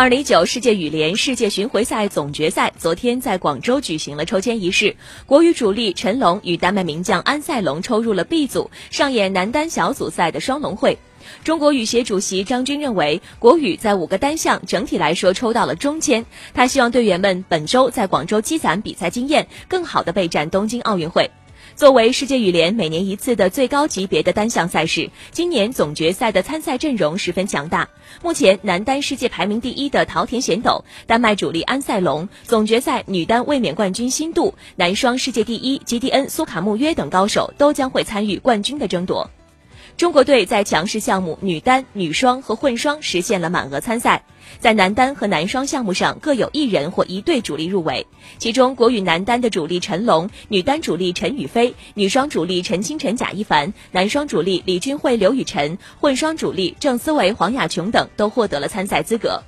二零一九世界羽联世界巡回赛总决赛昨天在广州举行了抽签仪式，国羽主力陈龙与丹麦名将安塞龙抽入了 B 组，上演男单小组赛的双龙会。中国羽协主席张军认为，国羽在五个单项整体来说抽到了中签，他希望队员们本周在广州积攒比赛经验，更好的备战东京奥运会。作为世界羽联每年一次的最高级别的单项赛事，今年总决赛的参赛阵容十分强大。目前男单世界排名第一的桃田贤斗、丹麦主力安塞龙、总决赛女单卫冕冠军辛度、男双世界第一吉迪恩苏卡穆约等高手都将会参与冠军的争夺。中国队在强势项目女单、女双和混双实现了满额参赛，在男单和男双项目上各有一人或一队主力入围。其中，国羽男单的主力陈龙、女单主力陈雨菲、女双主力陈清晨贾一凡、男双主力李俊慧刘雨辰、混双主力郑思维黄雅琼等都获得了参赛资格。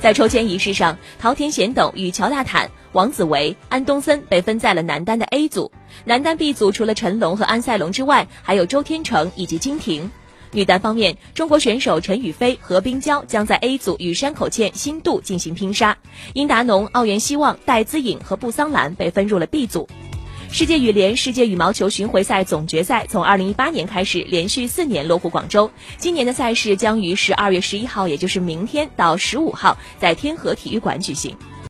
在抽签仪式上，桃田贤斗与乔大坦、王子维、安东森被分在了男单的 A 组。男单 B 组除了陈龙和安塞龙之外，还有周天成以及金婷。女单方面，中国选手陈雨菲、何冰娇将在 A 组与山口茜、辛杜进行拼杀。英达农、奥原希望、戴资颖和布桑兰被分入了 B 组。世界羽联世界羽毛球巡回赛总决赛从二零一八年开始，连续四年落户广州。今年的赛事将于十二月十一号，也就是明天到十五号，在天河体育馆举行。